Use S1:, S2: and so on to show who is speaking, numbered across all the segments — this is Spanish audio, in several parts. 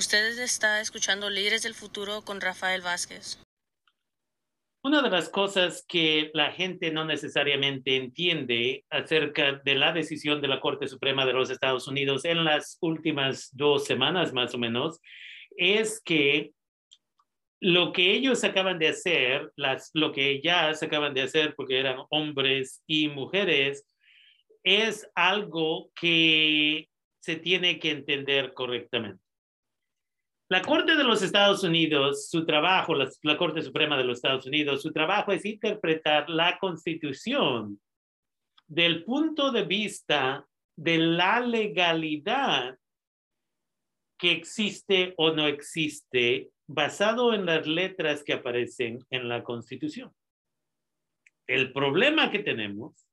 S1: Usted está escuchando Líderes del Futuro con Rafael Vázquez.
S2: Una de las cosas que la gente no necesariamente entiende acerca de la decisión de la Corte Suprema de los Estados Unidos en las últimas dos semanas más o menos es que lo que ellos acaban de hacer, las, lo que ellas acaban de hacer, porque eran hombres y mujeres, es algo que se tiene que entender correctamente. La Corte de los Estados Unidos, su trabajo, la, Corte Suprema de los Estados Unidos, su trabajo es interpretar la Constitución del punto de vista de la legalidad que existe o no existe basado en las letras que aparecen en la Constitución. El problema que tenemos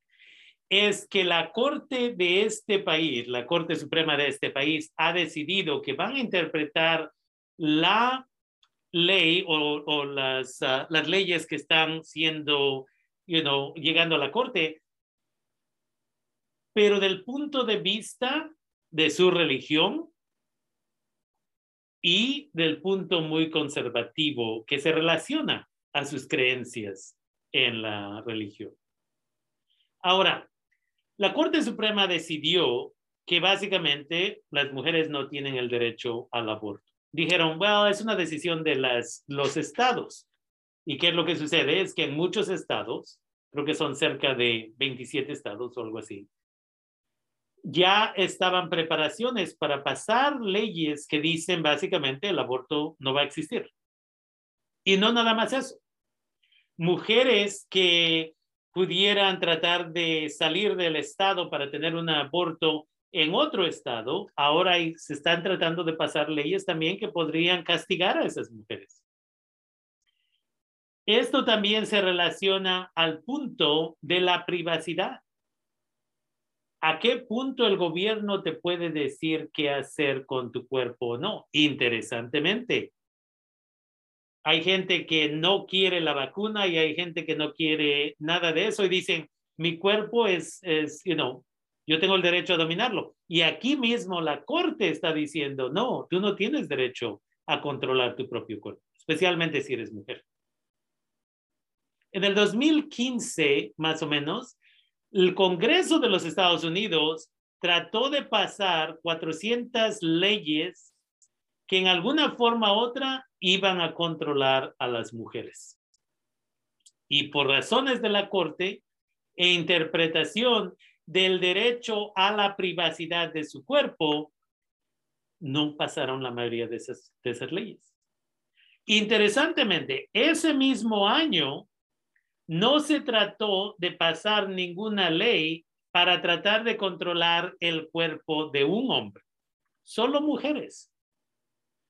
S2: es que la Corte de este país, la Corte Suprema de este país, ha decidido que van a interpretar la ley o, las, ah, las leyes que están siendo, you know, llegando a la Corte, pero del punto de vista de su religión y del punto muy conservativo que se relaciona a sus creencias en la religión. Ahora, la Corte Suprema decidió que básicamente las mujeres no tienen el derecho al aborto. Dijeron, bueno, es una decisión de las, los estados. ¿Y qué es lo que sucede? Es que en muchos estados, creo que son cerca de 27 estados o algo así, ya estaban preparaciones para pasar leyes que dicen básicamente el aborto no va a existir. Y no nada más eso. Mujeres que pudieran tratar de salir del estado para tener un aborto en otro estado, ahora se están tratando de pasar leyes también que podrían castigar a esas mujeres. Esto también se relaciona al punto de la privacidad. ¿A qué punto el gobierno te puede decir qué hacer con tu cuerpo o no? Interesantemente, hay gente que no quiere la vacuna y hay gente que no quiere nada de eso y dicen, mi cuerpo es, es, you know, yo tengo el derecho a dominarlo. Y aquí mismo la corte está diciendo, no, tú no tienes derecho a controlar tu propio cuerpo, especialmente si eres mujer. En el 2015, más o menos, el Congreso de los Estados Unidos trató de pasar 400 leyes que en alguna forma u otra iban a controlar a las mujeres. Y por razones de la Corte e interpretación del derecho a la privacidad de su cuerpo, no pasaron la mayoría de esas, leyes. Interesantemente, ese mismo año, no se trató de pasar ninguna ley para tratar de controlar el cuerpo de un hombre, solo mujeres.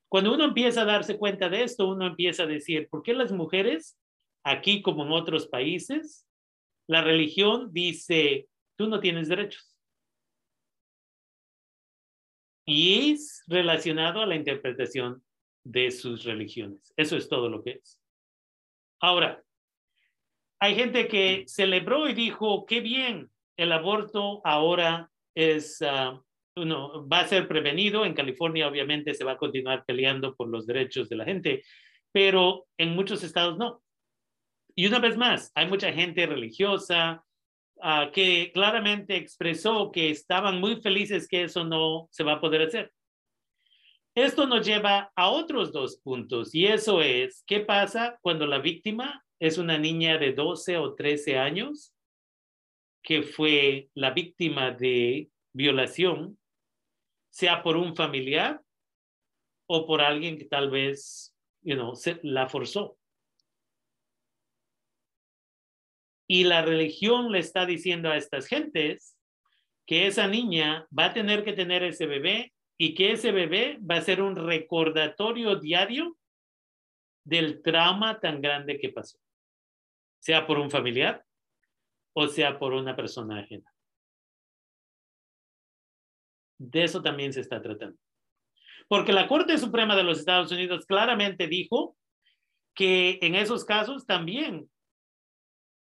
S2: Cuando uno empieza a darse cuenta de esto, uno empieza a decir, ¿por qué las mujeres, aquí como en otros países, la religión dice, tú no tienes derechos? Y es relacionado a la interpretación de sus religiones. Eso es todo lo que es. Ahora, hay gente que celebró y dijo, qué bien, el aborto ahora es, uh, va a ser prevenido. En California obviamente se va a continuar peleando por los derechos de la gente, pero en muchos estados no. Y una vez más, hay mucha gente religiosa uh, que claramente expresó que estaban muy felices que eso no se va a poder hacer. Esto nos lleva a otros dos puntos y eso es, ¿qué pasa cuando la víctima es una niña de 12 o 13 años que fue la víctima de violación, sea por un familiar o por alguien que tal vez, you la forzó. Y la religión le está diciendo a estas gentes que esa niña va a tener que tener ese bebé y que ese bebé va a ser un recordatorio diario del trauma tan grande que pasó sea por un familiar o sea por una persona ajena. De eso también se está tratando. Porque la Corte Suprema de los Estados Unidos claramente dijo que en esos casos también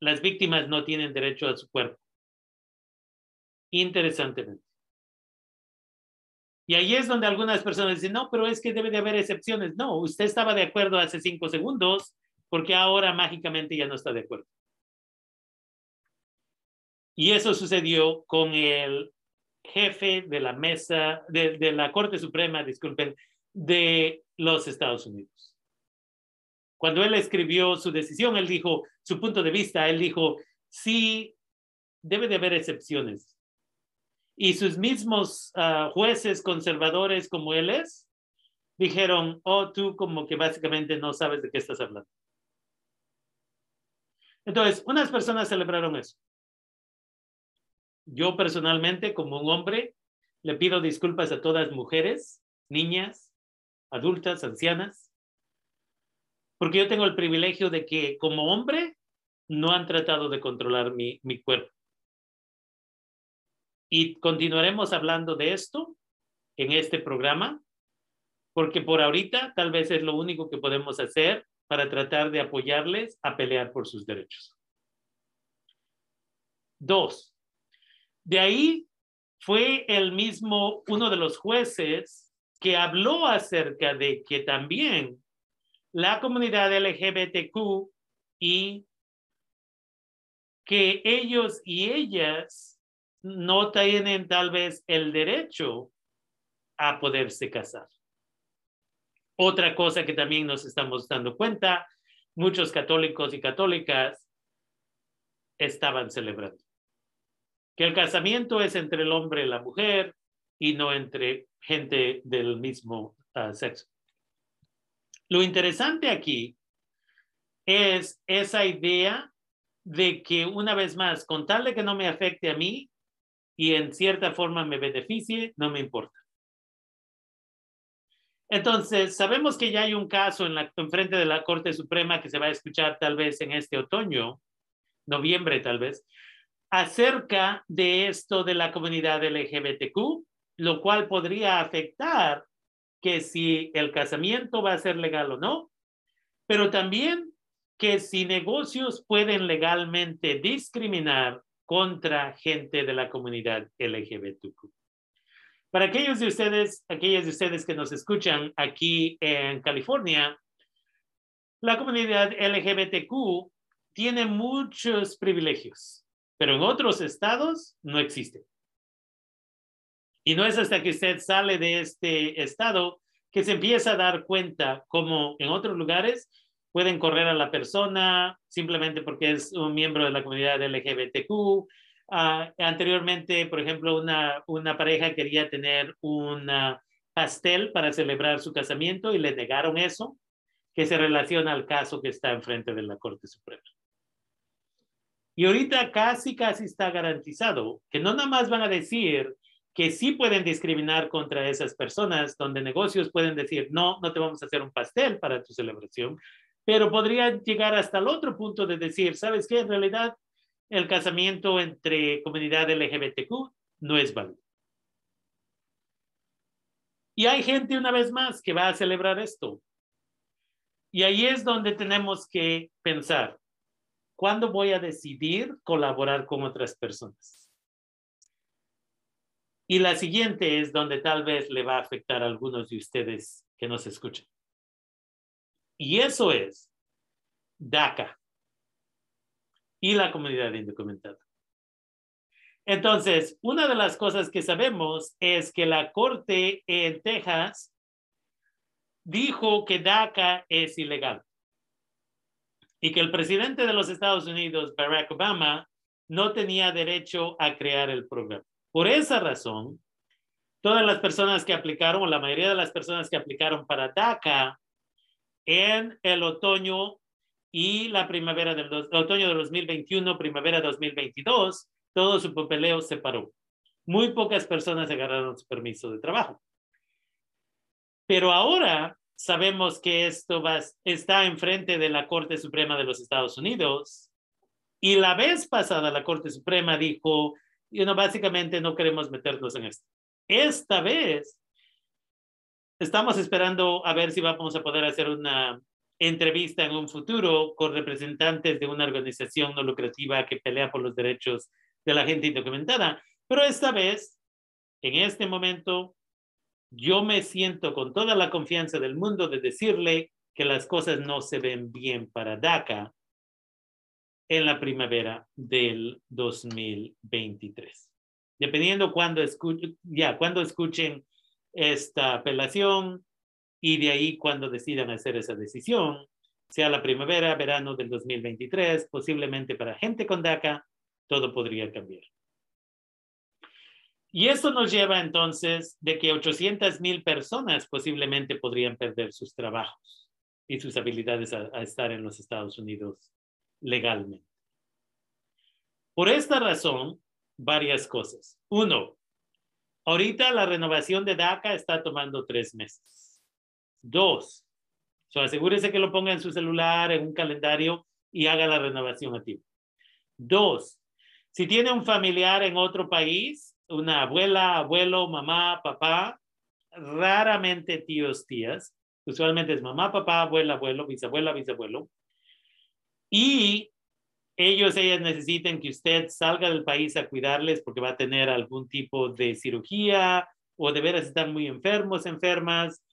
S2: las víctimas no tienen derecho a su cuerpo. Interesantemente. Y ahí es donde algunas personas dicen, no, pero es que debe de haber excepciones. No, usted estaba de acuerdo hace cinco segundos, porque ahora mágicamente ya no está de acuerdo. Y eso sucedió con el jefe de la mesa, de, de la Corte Suprema, disculpen, de los Estados Unidos. Cuando él escribió su decisión, él dijo, su punto de vista, él dijo, sí, debe de haber excepciones. Y sus mismos uh, jueces conservadores como él es, dijeron, oh, tú como que básicamente no sabes de qué estás hablando. Entonces, unas personas celebraron eso. Yo personalmente, como un hombre, le pido disculpas a todas mujeres, niñas, adultas, ancianas, porque yo tengo el privilegio de que como hombre no han tratado de controlar mi, mi cuerpo. Y continuaremos hablando de esto en este programa, porque por ahorita tal vez es lo único que podemos hacer para tratar de apoyarles a pelear por sus derechos. Dos, de ahí fue el mismo, uno de los jueces que habló acerca de que también la comunidad LGBTQ y que ellos y ellas no tienen tal vez el derecho a poderse casar. Otra cosa que también nos estamos dando cuenta, muchos católicos y católicas estaban celebrando que el casamiento es entre el hombre y la mujer y no entre gente del mismo uh, sexo. Lo interesante aquí es esa idea de que una vez más, con tal de que no me afecte a mí y en cierta forma me beneficie, no me importa. Entonces, sabemos que ya hay un caso en, la, en frente de la Corte Suprema que se va a escuchar tal vez en este otoño, noviembre tal vez, acerca de esto de la comunidad LGBTQ, lo cual podría afectar que si el casamiento va a ser legal o no, pero también que si negocios pueden legalmente discriminar contra gente de la comunidad LGBTQ. Para aquellos de ustedes, aquellas de ustedes que nos escuchan aquí en California, la comunidad LGBTQ tiene muchos privilegios pero en otros estados no existe. Y no es hasta que usted sale de este estado que se empieza a dar cuenta como en otros lugares pueden correr a la persona simplemente porque es un miembro de la comunidad LGBTQ. Uh, anteriormente, por ejemplo, una, una pareja quería tener un pastel para celebrar su casamiento y le negaron eso, que se relaciona al caso que está enfrente de la Corte Suprema. Y ahorita casi, casi está garantizado que no nada más van a decir que sí pueden discriminar contra esas personas, donde negocios pueden decir, no, no te vamos a hacer un pastel para tu celebración, pero podrían llegar hasta el otro punto de decir, ¿sabes qué? En realidad, el casamiento entre comunidad LGBTQ no es válido. Y hay gente, una vez más, que va a celebrar esto. Y ahí es donde tenemos que pensar, ¿Cuándo voy a decidir colaborar con otras personas? Y la siguiente es donde tal vez le va a afectar a algunos de ustedes que nos escuchan. Y eso es DACA y la comunidad indocumentada. Entonces, una de las cosas que sabemos es que la Corte en Texas dijo que DACA es ilegal y que el presidente de los Estados Unidos, Barack Obama, no tenía derecho a crear el programa. Por esa razón, todas las personas que aplicaron, o la mayoría de las personas que aplicaron para DACA en el otoño y la primavera del otoño de 2021, primavera de 2022, todo su papeleo se paró. Muy pocas personas agarraron su permiso de trabajo. Pero ahora sabemos que esto va, está enfrente de la Corte Suprema de los Estados Unidos. Y la vez pasada la Corte Suprema dijo, you know, básicamente no queremos meternos en esto. Esta vez estamos esperando a ver si vamos a poder hacer una entrevista en un futuro con representantes de una organización no lucrativa que pelea por los derechos de la gente indocumentada. Pero esta vez, en este momento, yo me siento con toda la confianza del mundo de decirle que las cosas no se ven bien para DACA en la primavera del 2023. Dependiendo cuando escuchen, ya, cuando escuchen esta apelación y de ahí cuando decidan hacer esa decisión, sea la primavera, verano del 2023, posiblemente para gente con DACA, todo podría cambiar. Y esto nos lleva entonces de que 800 mil personas posiblemente podrían perder sus trabajos y sus habilidades a, estar en los Estados Unidos legalmente. Por esta razón, varias cosas. Uno, ahorita la renovación de DACA está tomando tres meses. Dos, so asegúrese que lo ponga en su celular, en un calendario y haga la renovación a tiempo. Dos, si tiene un familiar en otro país, una abuela, abuelo, mamá, papá, raramente tíos, tías, usualmente es mamá, papá, abuela, abuelo, bisabuela, bisabuelo, y ellos, ellas necesiten que usted salga del país a cuidarles porque va a tener algún tipo de cirugía o de veras están muy enfermos, enfermas,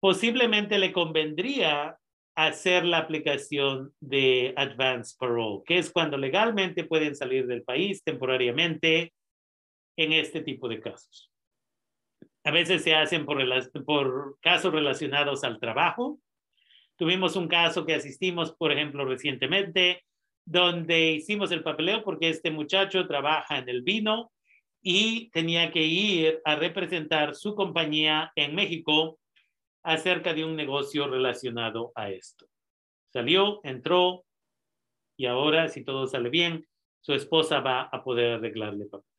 S2: posiblemente le convendría hacer la aplicación de advance parole, que es cuando legalmente pueden salir del país temporariamente en este tipo de casos. A veces se hacen por, por casos relacionados al trabajo. Tuvimos un caso que asistimos, por ejemplo, recientemente, donde hicimos el papeleo porque este muchacho trabaja en el vino y tenía que ir a representar su compañía en México acerca de un negocio relacionado a esto. Salió, entró y ahora, si todo sale bien, su esposa va a poder arreglarle papeles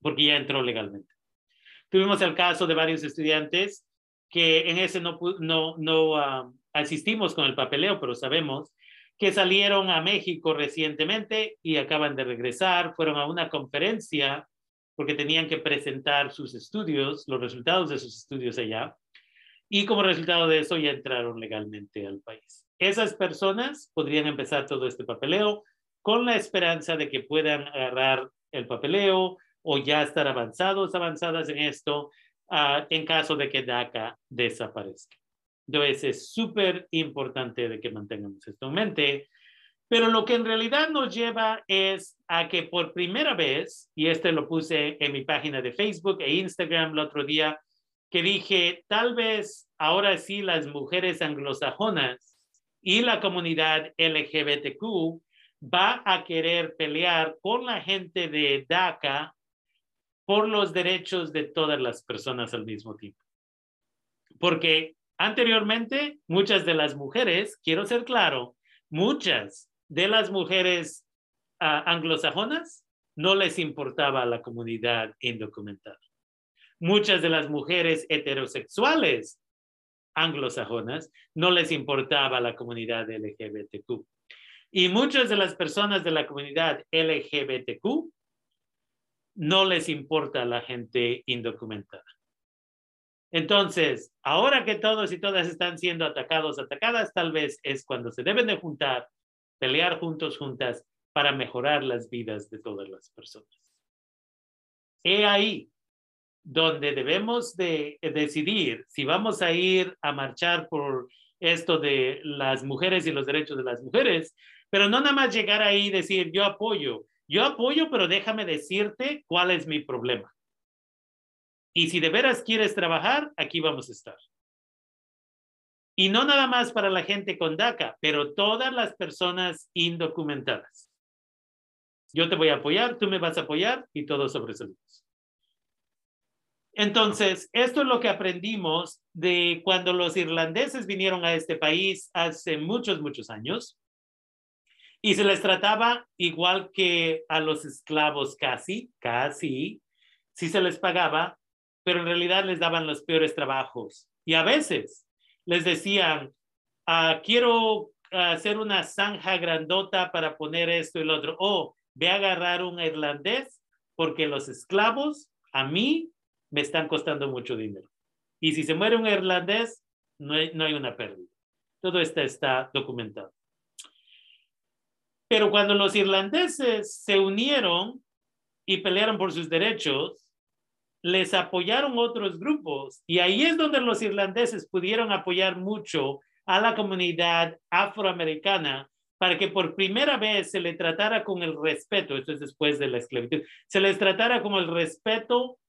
S2: porque ya entró legalmente. Tuvimos el caso de varios estudiantes que en ese no, no, no uh, asistimos con el papeleo, pero sabemos que salieron a México recientemente y acaban de regresar, fueron a una conferencia porque tenían que presentar sus estudios, los resultados de sus estudios allá, y como resultado de eso ya entraron legalmente al país. Esas personas podrían empezar todo este papeleo con la esperanza de que puedan agarrar el papeleo, o ya estar avanzados, avanzadas en esto, uh, en caso de que DACA desaparezca. Entonces es súper importante de que mantengamos esto en mente, pero lo que en realidad nos lleva es a que por primera vez, y este lo puse en mi página de Facebook e Instagram el otro día, que dije, tal vez ahora sí las mujeres anglosajonas y la comunidad LGBTQ va a querer pelear con la gente de DACA por los derechos de todas las personas al mismo tiempo. Porque anteriormente muchas de las mujeres, quiero ser claro, muchas de las mujeres uh, anglosajonas no les importaba la comunidad indocumentada. Muchas de las mujeres heterosexuales anglosajonas no les importaba la comunidad LGBTQ. Y muchas de las personas de la comunidad LGBTQ no les importa la gente indocumentada. Entonces, ahora que todos y todas están siendo atacados, atacadas, tal vez es cuando se deben de juntar, pelear juntos, juntas, para mejorar las vidas de todas las personas. He ahí donde debemos de decidir si vamos a ir a marchar por esto de las mujeres y los derechos de las mujeres, pero no nada más llegar ahí y decir yo apoyo, yo apoyo, pero déjame decirte cuál es mi problema. Y si de veras quieres trabajar, aquí vamos a estar. Y no nada más para la gente con DACA, pero todas las personas indocumentadas. Yo te voy a apoyar, tú me vas a apoyar y todos sobresalimos. Entonces, esto es lo que aprendimos de cuando los irlandeses vinieron a este país hace muchos, muchos años. Y se les trataba igual que a los esclavos casi, casi, sí se les pagaba, pero en realidad les daban los peores trabajos. Y a veces les decían, ah, quiero hacer una zanja grandota para poner esto y lo otro. O ve a agarrar un irlandés porque los esclavos a mí me están costando mucho dinero. Y si se muere un irlandés, no hay, no hay una pérdida. Todo esto está documentado. Pero cuando los irlandeses se unieron y pelearon por sus derechos, les apoyaron otros grupos y ahí es donde los irlandeses pudieron apoyar mucho a la comunidad afroamericana para que por primera vez se le tratara con el respeto, esto es después de la esclavitud, se les tratara como el respeto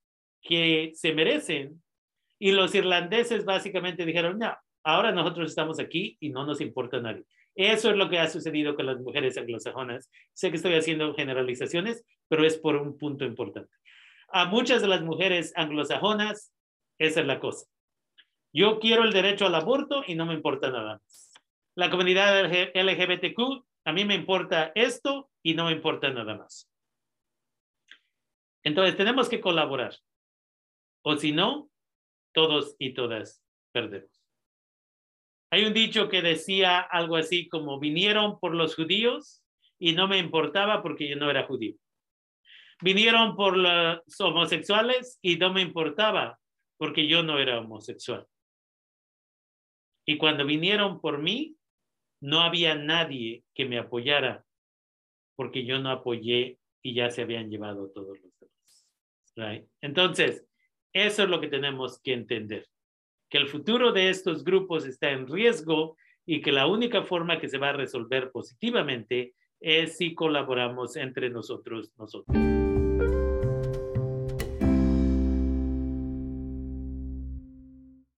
S2: que se merecen. Y los irlandeses básicamente dijeron, no, ahora nosotros estamos aquí y no nos importa nadie. Eso es lo que ha sucedido con las mujeres anglosajonas. Sé que estoy haciendo generalizaciones, pero es por un punto importante. A muchas de las mujeres anglosajonas, esa es la cosa. Yo quiero el derecho al aborto y no me importa nada más. La comunidad LGBTQ, a mí me importa esto y no me importa nada más. Entonces tenemos que colaborar. O si no, todos y todas perdemos. Hay un dicho que decía algo así como vinieron por los judíos y no me importaba porque yo no era judío. Vinieron por los homosexuales y no me importaba porque yo no era homosexual. Y cuando vinieron por mí, no había nadie que me apoyara porque yo no apoyé y ya se habían llevado todos los demás. Entonces, eso es lo que tenemos que entender, que el futuro de estos grupos está en riesgo y que la única forma que se va a resolver positivamente es si colaboramos entre nosotros, nosotros.